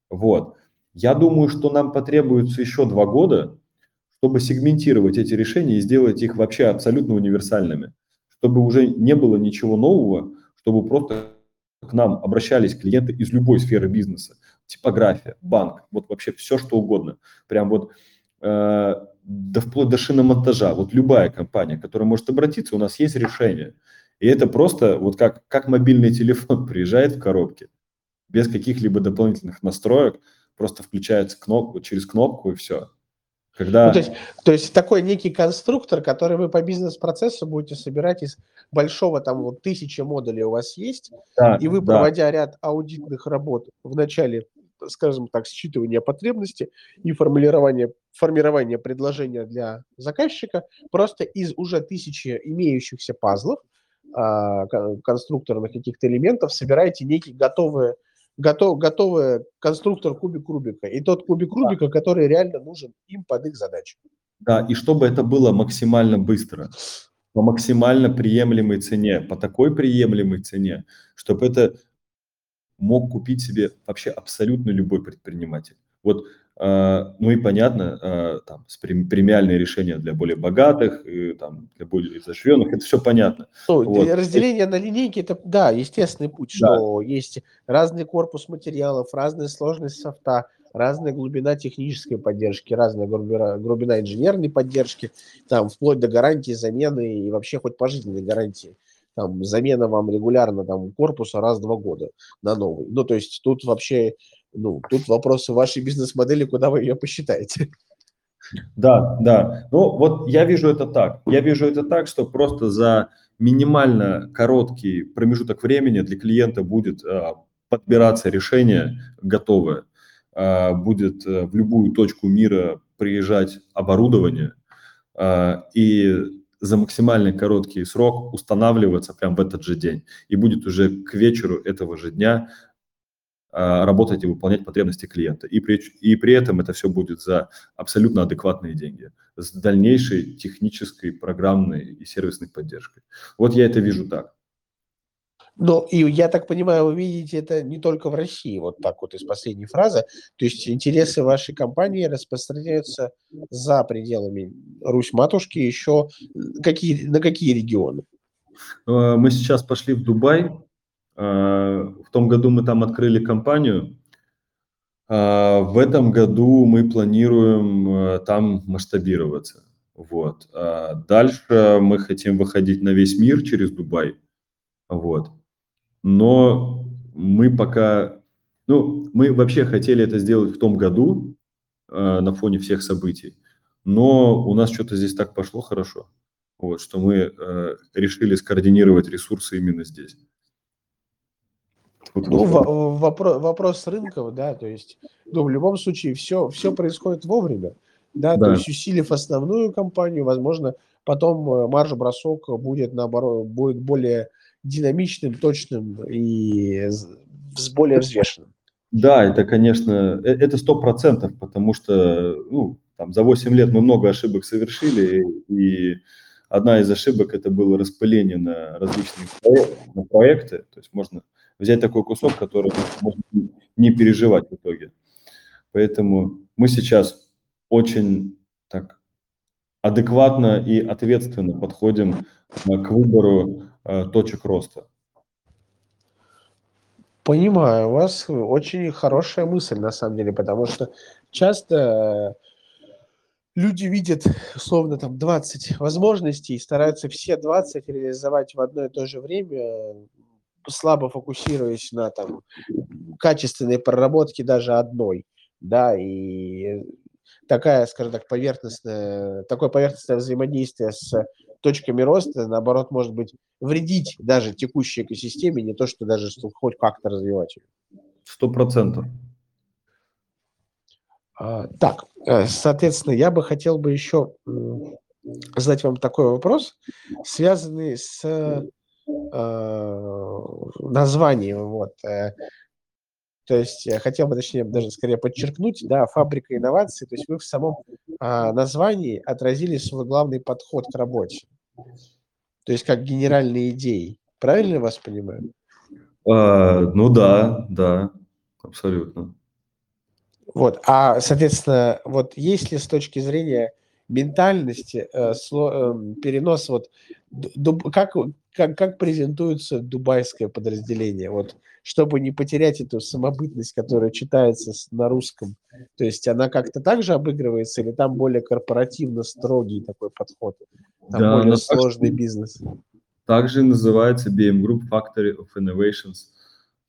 B: Вот. Я думаю, что нам потребуется еще два года, чтобы сегментировать эти решения и сделать их вообще абсолютно универсальными, чтобы уже не было ничего нового, чтобы просто к нам обращались клиенты из любой сферы бизнеса, типография, банк, вот вообще все что угодно, прям вот э, до вплоть до шиномонтажа, вот любая компания, которая может обратиться, у нас есть решение – и это просто вот как, как мобильный телефон <laughs> приезжает в коробке, без каких-либо дополнительных настроек, просто включается кнопку, через кнопку и все.
A: Когда... Ну, то, есть, то есть такой некий конструктор, который вы по бизнес-процессу будете собирать из большого, там вот тысячи модулей у вас есть, да, и вы, да. проводя ряд аудитных работ в начале, скажем так, считывания потребности и формулирования, формирования предложения для заказчика, просто из уже тысячи имеющихся пазлов а, конструкторных каких-то элементов, собираете некий готовый, готов, готовый конструктор кубик Рубика. И тот кубик Рубика, который реально нужен им под их задачу.
B: Да, и чтобы это было максимально быстро, по максимально приемлемой цене, по такой приемлемой цене, чтобы это мог купить себе вообще абсолютно любой предприниматель. Вот ну и понятно, а, там, премиальные решения для более богатых, и, там, для более изощренных, это все понятно.
A: Ну, вот. Разделение на линейки, это, да, естественный путь, да. что есть разный корпус материалов, разная сложность софта, разная глубина технической поддержки, разная глубина, глубина инженерной поддержки, там, вплоть до гарантии замены и вообще хоть пожизненной гарантии. Там, замена вам регулярно там, корпуса раз в два года на новый. Ну, то есть тут вообще ну, тут вопросы вашей бизнес-модели, куда вы ее посчитаете.
B: Да, да. Ну, вот я вижу это так. Я вижу это так, что просто за минимально короткий промежуток времени для клиента будет а, подбираться решение готовое. А, будет а, в любую точку мира приезжать оборудование. а, и за максимально короткий срок устанавливаться прямо в этот же день. И будет уже к вечеру этого же дня работать и выполнять потребности клиента. И при, и при этом это все будет за абсолютно адекватные деньги, с дальнейшей технической, программной и сервисной поддержкой. Вот я это вижу так.
A: Ну, и я так понимаю, вы видите это не только в России, вот так вот из последней фразы. То есть интересы вашей компании распространяются за пределами Русь-матушки еще какие, на какие регионы?
B: Э, мы сейчас пошли в Дубай. Э, в том году мы там открыли компанию. Э, в этом году мы планируем там масштабироваться. Вот. Дальше мы хотим выходить на весь мир через Дубай. Вот но мы пока, ну, мы вообще хотели это сделать в том году э, на фоне всех событий, но у нас что-то здесь так пошло хорошо, вот, что мы э, решили скоординировать ресурсы именно здесь.
A: Ну, в, вопрос, вопрос рынков, да, то есть, ну, в любом случае все, все происходит вовремя, да, да, то есть усилив основную компанию, возможно, потом э, марж-бросок будет, наоборот, будет более динамичным, точным и с более взвешенным.
B: Да, это, конечно, э, это сто процентов, потому что ну, там, за 8 лет мы много ошибок совершили, и одна из ошибок это было распыление на различные проекты, на проекты. То есть можно взять такой кусок, который можно не переживать в итоге. Поэтому мы сейчас очень так адекватно и ответственно подходим к выбору Э, точек роста.
A: Понимаю, у вас очень хорошая мысль на самом деле, потому что часто люди видят условно там 20 возможностей и стараются все 20 реализовать в одно и то же время, слабо фокусируясь на там качественной проработке даже одной, да, и такая, скажем так, поверхностная, такое поверхностное взаимодействие с точками роста, наоборот, может быть, вредить даже текущей экосистеме, не то, что даже что хоть как-то развивать ее.
B: Сто процентов.
A: А, так, э, соответственно, я бы хотел бы еще задать вам такой вопрос, связанный с э, названием. Вот. Э, то есть я хотел бы, точнее, даже скорее подчеркнуть, да, фабрика инноваций, то есть вы в самом а, названии отразили свой главный подход к работе. То есть как генеральные идеи. Правильно я вас понимаю?
B: А, ну да, да, абсолютно.
A: Вот, а, соответственно, вот если с точки зрения ментальности э, сло, э, перенос вот дуб, как как как презентуется дубайское подразделение? Вот чтобы не потерять эту самобытность которая читается на русском. То есть она как-то также обыгрывается или там более корпоративно строгий такой подход? Там да, более сложный так, бизнес?
B: также называется BM Group Factory of Innovations.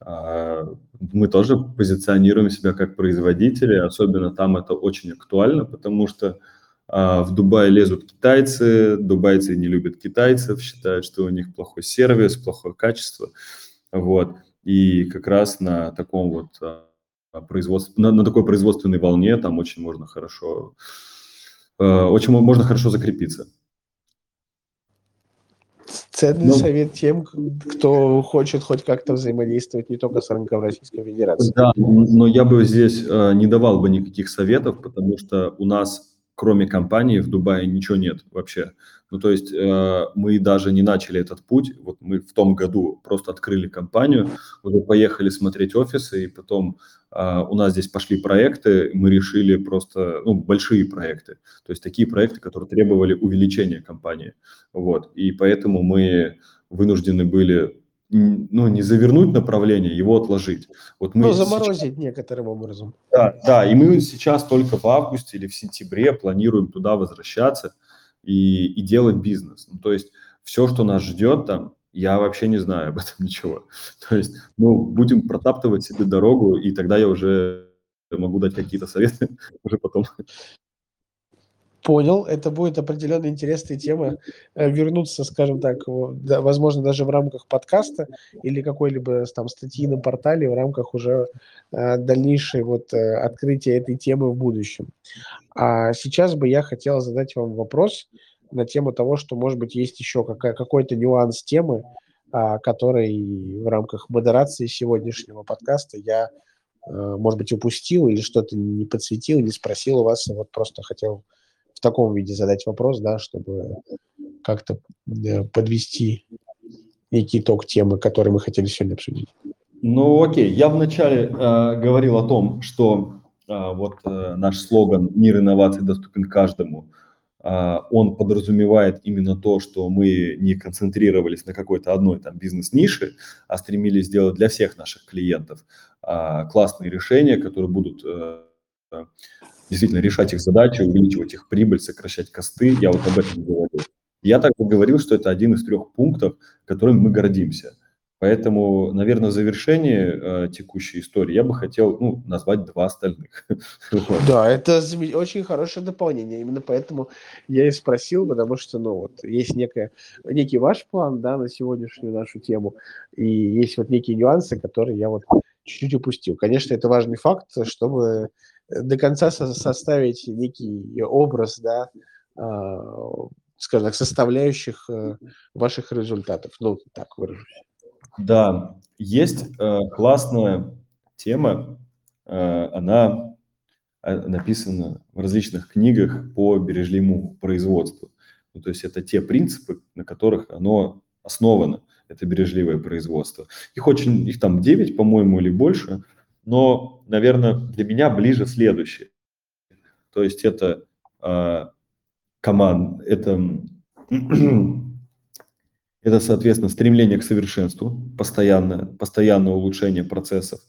B: А, мы тоже позиционируем себя как производители, особенно там это очень актуально, потому что в Дубае лезут китайцы, дубайцы не любят китайцев, считают, что у них плохой сервис, плохое качество. Вот. И как раз на таком вот а, производстве, на, на такой производственной волне там очень можно хорошо, а, очень можно хорошо закрепиться.
A: Ценный ну, совет тем, кто хочет хоть как-то взаимодействовать не только с рынком Российской Федерации.
B: Да, но я бы здесь не давал бы никаких советов, потому что у нас кроме компании в Дубае ничего нет вообще. Ну, то есть э, мы даже не начали этот путь. Вот мы в том году просто открыли компанию, уже поехали смотреть офисы, и потом э, у нас здесь пошли проекты, мы решили просто, ну, большие проекты. То есть такие проекты, которые требовали увеличения компании. Вот. И поэтому мы вынуждены были ну, не завернуть направление, его отложить.
A: Вот мы ну, заморозить сейчас... некоторым образом.
B: Да, да, и мы сейчас только в августе или в сентябре планируем туда возвращаться и, и делать бизнес. Ну, то есть все, что нас ждет там, я вообще не знаю об этом <laughs> ничего. То есть, ну, будем протаптывать себе дорогу, и тогда я уже могу дать какие-то советы <laughs> уже потом.
A: Понял, это будет определенно интересная тема. Э, вернуться, скажем так, возможно, даже в рамках подкаста или какой-либо там статьи на портале в рамках уже э, дальнейшей вот э, открытия этой темы в будущем. А сейчас бы я хотел задать вам вопрос на тему того, что, может быть, есть еще какая, какой-то нюанс темы, а, который в рамках модерации сегодняшнего подкаста я, может быть, упустил или что-то не подсветил, не спросил у вас, вот просто хотел в таком виде задать вопрос, да, чтобы как-то э, подвести некий итог темы, который мы хотели сегодня обсудить.
B: Ну, окей. Я вначале э, говорил о том, что э, вот э, наш слоган «Мир инноваций доступен каждому», э, он подразумевает именно то, что мы не концентрировались на какой-то одной там бизнес-нише, а стремились сделать для всех наших клиентов э, классные решения, которые будут э, действительно решать их задачи, увеличивать их прибыль, сокращать косты. Я вот об этом говорил. Я также говорил, что это один из трех пунктов, которым мы гордимся. Поэтому, наверное, в завершении э, текущей истории я бы хотел ну, назвать два остальных. <laughs>
A: Да, это очень хорошее дополнение. Именно поэтому я и спросил, потому что, ну, вот есть некая, некий ваш план, да, на сегодняшнюю нашу тему, и есть вот некие нюансы, которые я вот чуть-чуть упустил. Конечно, это важный факт, чтобы до конца составить некий образ, да, а, скажем так, составляющих э, ваших результатов. Ну, так выражусь.
B: Да, есть э, классная тема, э, она э, написана в различных книгах по бережливому производству. Ну, то есть это те принципы, на которых оно основано, это бережливое производство. Их очень, их там 9, по-моему, или больше – но, наверное, для меня ближе следующее. То есть это э, команд, это, <clears throat> это, соответственно, стремление к совершенству, постоянное, постоянное улучшение процессов.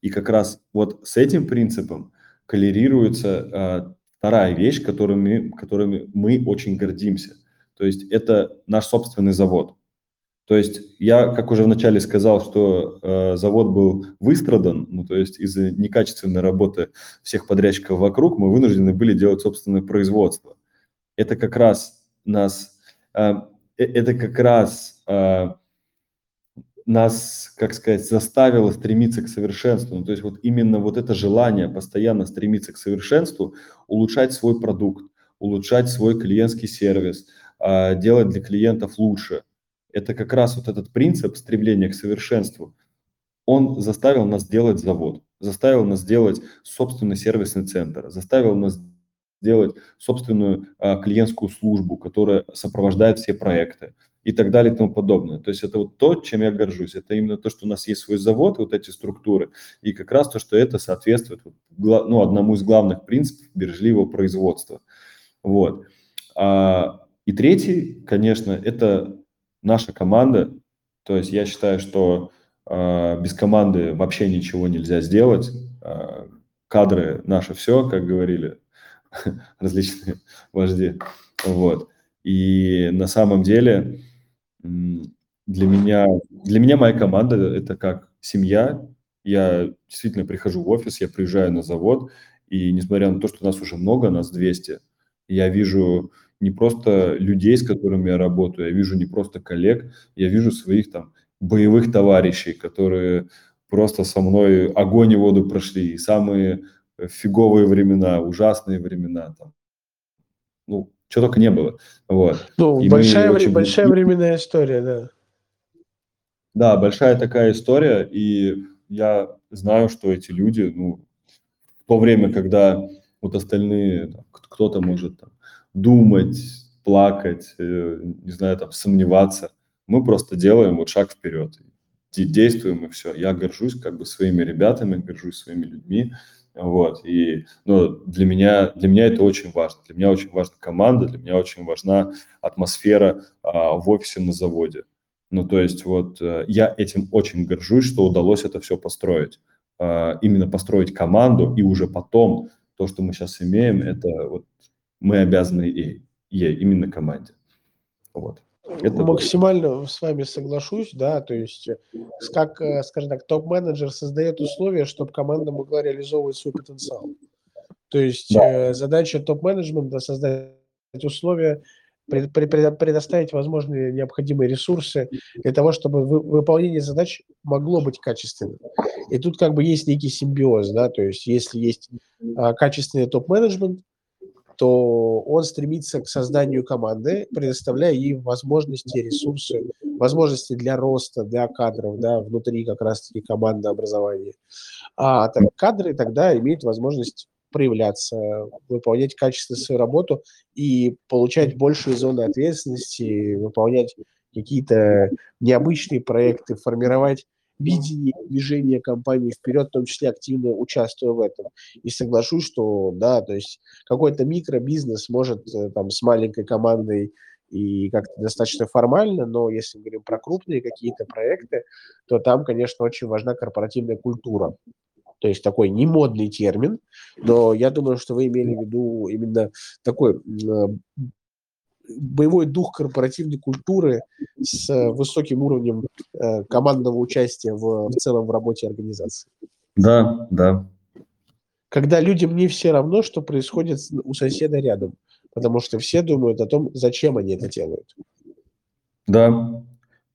B: И как раз вот с этим принципом коллерируется э, вторая вещь, которыми, которыми мы очень гордимся. То есть это наш собственный завод. То есть я, как уже вначале сказал, что э, завод был выстрадан, ну то есть из-за некачественной работы всех подрядчиков вокруг мы вынуждены были делать собственное производство. Это как раз нас, э, э это как раз э, нас, как сказать, заставило стремиться к совершенству. Ну, то есть вот именно вот это желание постоянно стремиться к совершенству, улучшать свой продукт, улучшать свой клиентский сервис, э, делать для клиентов лучше – это как раз вот этот принцип стремления к совершенству, он заставил нас делать завод, заставил нас делать собственный сервисный центр, заставил нас сделать собственную а, клиентскую службу, которая сопровождает все проекты и так далее и тому подобное. То есть это вот то, чем я горжусь. Это именно то, что у нас есть свой завод, вот эти структуры, и как раз то, что это соответствует ну, одному из главных принципов бережливого производства. Вот. А, и третий, конечно, это наша команда, то есть я считаю, что э, без команды вообще ничего нельзя сделать. Э, кадры наше все, как говорили <laughs> различные вожди. Вот. И на самом деле для меня, для меня моя команда – это как семья. Я действительно прихожу в офис, я приезжаю на завод, и несмотря на то, что нас уже много, нас 200, я вижу не просто людей, с которыми я работаю, я вижу не просто коллег, я вижу своих там боевых товарищей, которые просто со мной огонь и воду прошли, и самые фиговые времена, ужасные времена, там, ну, что только не было. Вот.
A: Ну, и большая, очень... большая временная история, да.
B: Да, большая такая история, и я знаю, что эти люди, ну, в то время, когда вот остальные, кто-то может там, думать, плакать, э, не знаю, там, сомневаться. Мы просто делаем вот шаг вперед, действуем и все. Я горжусь как бы своими ребятами, горжусь своими людьми, вот, и ну, для, меня, для меня это очень важно. Для меня очень важна команда, для меня очень важна атмосфера а, в офисе на заводе. Ну, то есть вот э, я этим очень горжусь, что удалось это все построить. А, именно построить команду, и уже потом то, что мы сейчас имеем, это вот мы обязаны ей, ей именно команде. Вот.
A: Это Максимально будет. с вами соглашусь, да, то есть как, э, скажем так, топ-менеджер создает условия, чтобы команда могла реализовывать свой потенциал. То есть да. э, задача топ-менеджмента создать условия, предоставить возможные необходимые ресурсы для того, чтобы выполнение задач могло быть качественным. И тут как бы есть некий симбиоз, да, то есть если есть а, качественный топ-менеджмент, то он стремится к созданию команды, предоставляя ей возможности, ресурсы, возможности для роста, для кадров, да, внутри как раз-таки команды образования. А так, кадры тогда имеют возможность проявляться, выполнять качественно свою работу и получать большие зоны ответственности, выполнять какие-то необычные проекты, формировать видение движения компании вперед, в том числе активно участвуя в этом. И соглашусь, что да, то есть какой-то микробизнес может э, там с маленькой командой и как-то достаточно формально, но если мы говорим про крупные какие-то проекты, то там, конечно, очень важна корпоративная культура. То есть такой не модный термин, но я думаю, что вы имели в виду именно такой э, боевой дух корпоративной культуры с высоким уровнем э, командного участия в, в целом в работе организации.
B: Да, да.
A: Когда людям не все равно, что происходит у соседа рядом, потому что все думают о том, зачем они это делают.
B: Да,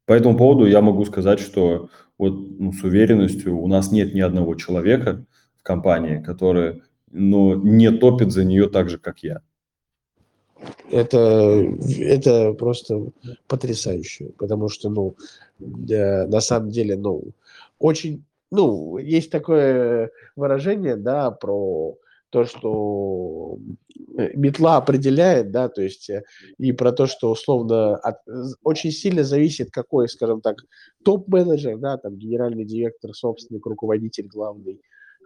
B: по этому поводу я могу сказать, что вот ну, с уверенностью у нас нет ни одного человека в компании, который ну, не топит за нее так же, как я.
A: Это, это просто потрясающе, потому что, ну, да, на самом деле, ну, очень, ну, есть такое выражение, да, про то, что метла определяет, да, то есть э, и про то, что условно от, очень сильно зависит, какой, скажем так, топ-менеджер, да, там генеральный директор, собственник, руководитель главный,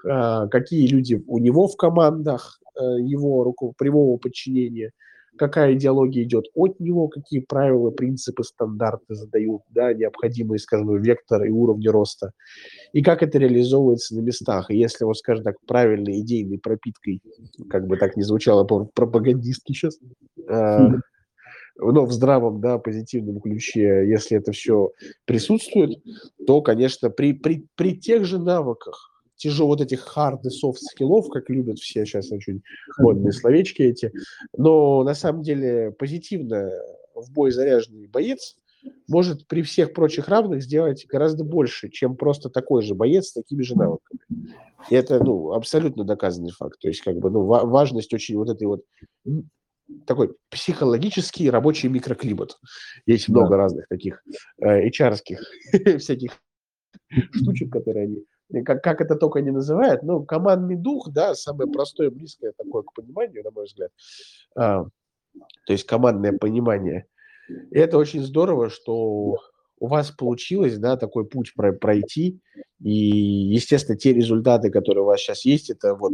A: э, какие люди у него в командах, э, его руку, прямого подчинения – какая идеология идет от него, какие правила, принципы, стандарты задают, да, необходимые, скажем, векторы и уровни роста, и как это реализовывается на местах. И если, вот, скажем так, правильной идейной пропиткой, как бы так не звучало пропагандистски сейчас, э, но в здравом, да, позитивном ключе, если это все присутствует, то, конечно, при, при, при тех же навыках, тяжело вот этих hard и soft скиллов, как любят все сейчас очень модные словечки эти. Но на самом деле позитивно в бой заряженный боец может при всех прочих равных сделать гораздо больше, чем просто такой же боец с такими же навыками. И это, ну, абсолютно доказанный факт. То есть, как бы, ну, важность очень вот этой вот такой психологический рабочий микроклимат. Есть много да. разных таких э, HR <laughs> всяких штучек, которые они как, как это только не называют, ну, командный дух, да, самое простое, близкое такое к пониманию, на мой взгляд. А, то есть командное понимание. И это очень здорово, что у вас получилось, да, такой путь пройти, и, естественно, те результаты, которые у вас сейчас есть, это вот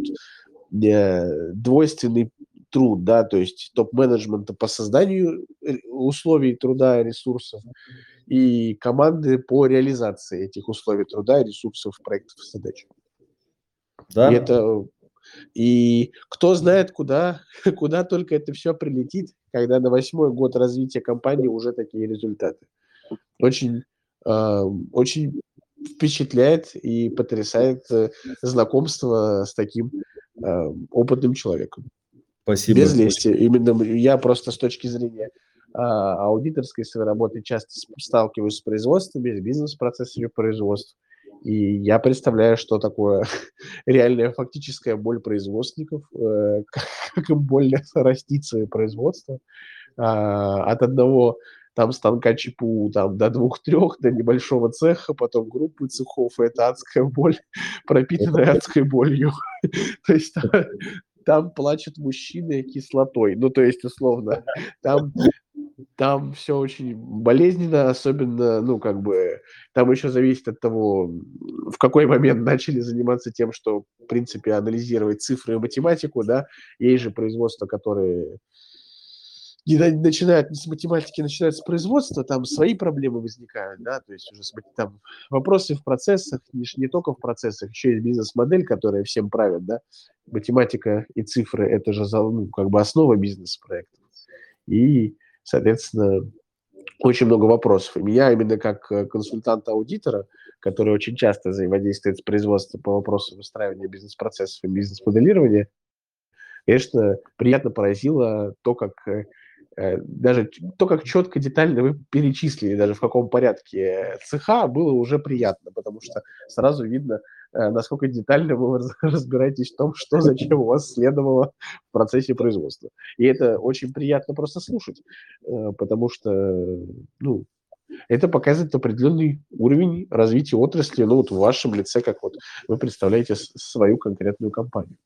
A: э, двойственный труд, да, то есть топ-менеджмента по созданию э, условий труда, ресурсов, и команды по реализации этих условий труда, ресурсов, проектов и задач. Да. И, это, и кто знает, куда, <laughs> куда только это все прилетит, когда на восьмой год развития компании уже такие результаты. Очень, э, очень впечатляет и потрясает э, знакомство с таким э, опытным человеком.
B: Спасибо.
A: Без лести. Именно я просто с точки зрения а, аудиторской своей работы часто сталкиваюсь с производствами, с бизнес-процессами производств. И я представляю, что такое <laughs> реальная фактическая боль производственников, э, <laughs> как им больно растить свое производство а, от одного там станка ЧПУ там, до двух-трех, до небольшого цеха, потом группы цехов, и это адская боль, <laughs> пропитанная адской болью. То есть там плачут мужчины кислотой. Ну, то есть, условно, <laughs> там там все очень болезненно, особенно, ну, как бы, там еще зависит от того, в какой момент начали заниматься тем, что, в принципе, анализировать цифры и математику, да, есть же производства, которые не начинают не с математики, начинают с производства, там свои проблемы возникают, да, то есть уже там вопросы в процессах, не, не только в процессах, еще есть бизнес-модель, которая всем правит, да, математика и цифры – это же ну, как бы основа бизнес-проекта. И Соответственно, очень много вопросов. И меня именно как э, консультанта-аудитора, который очень часто взаимодействует с производством по вопросам выстраивания бизнес-процессов и бизнес-моделирования, конечно, приятно поразило то, как э, даже то, как четко, детально вы перечислили, даже в каком порядке цеха, было уже приятно, потому что сразу видно, э, насколько детально вы <laughs> разбираетесь в том, что зачем у вас следовало в процессе производства. И это очень приятно просто слушать, э, потому что, ну, это показывает определенный уровень развития отрасли, ну, вот в вашем лице, как вот вы представляете свою конкретную компанию.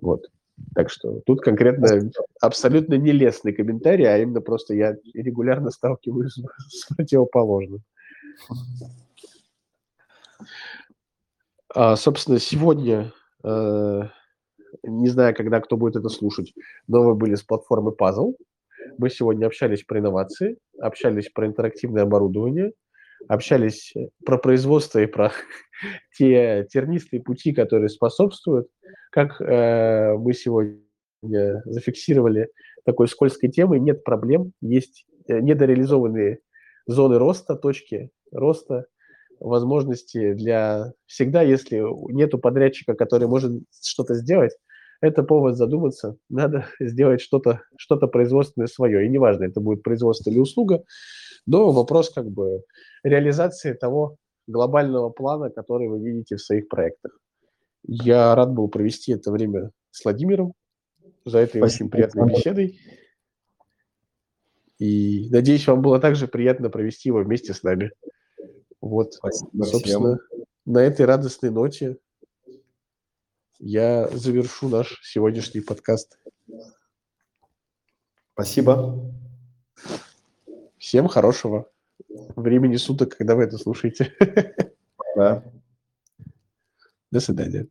A: Вот. Так что тут конкретно абсолютно нелестный комментарий, а именно просто я регулярно сталкиваюсь <laughs> с противоположным. А, собственно, сегодня, э, не знаю, когда кто будет это слушать, но вы были с платформы Puzzle. Мы сегодня общались про инновации, общались про интерактивное оборудование, общались про производство и про <laughs> те тернистые пути, которые способствуют. Как э, мы сегодня зафиксировали такой скользкой темой, нет проблем, есть э, недореализованные зоны роста, точки роста, возможности для всегда, если нету подрядчика, который может что-то сделать, это повод задуматься, надо <laughs> сделать что-то что производственное свое. И неважно, это будет производство или услуга, но вопрос как бы реализации того глобального плана, который вы видите в своих проектах. Я рад был провести это время с Владимиром за этой Спасибо. очень приятной беседой. И надеюсь, вам было также приятно провести его вместе с нами. Вот, Спасибо собственно, всем. на этой радостной ноте я завершу наш сегодняшний подкаст.
B: Спасибо.
A: Всем хорошего времени суток, когда вы это слушаете.
B: Да.
A: До свидания.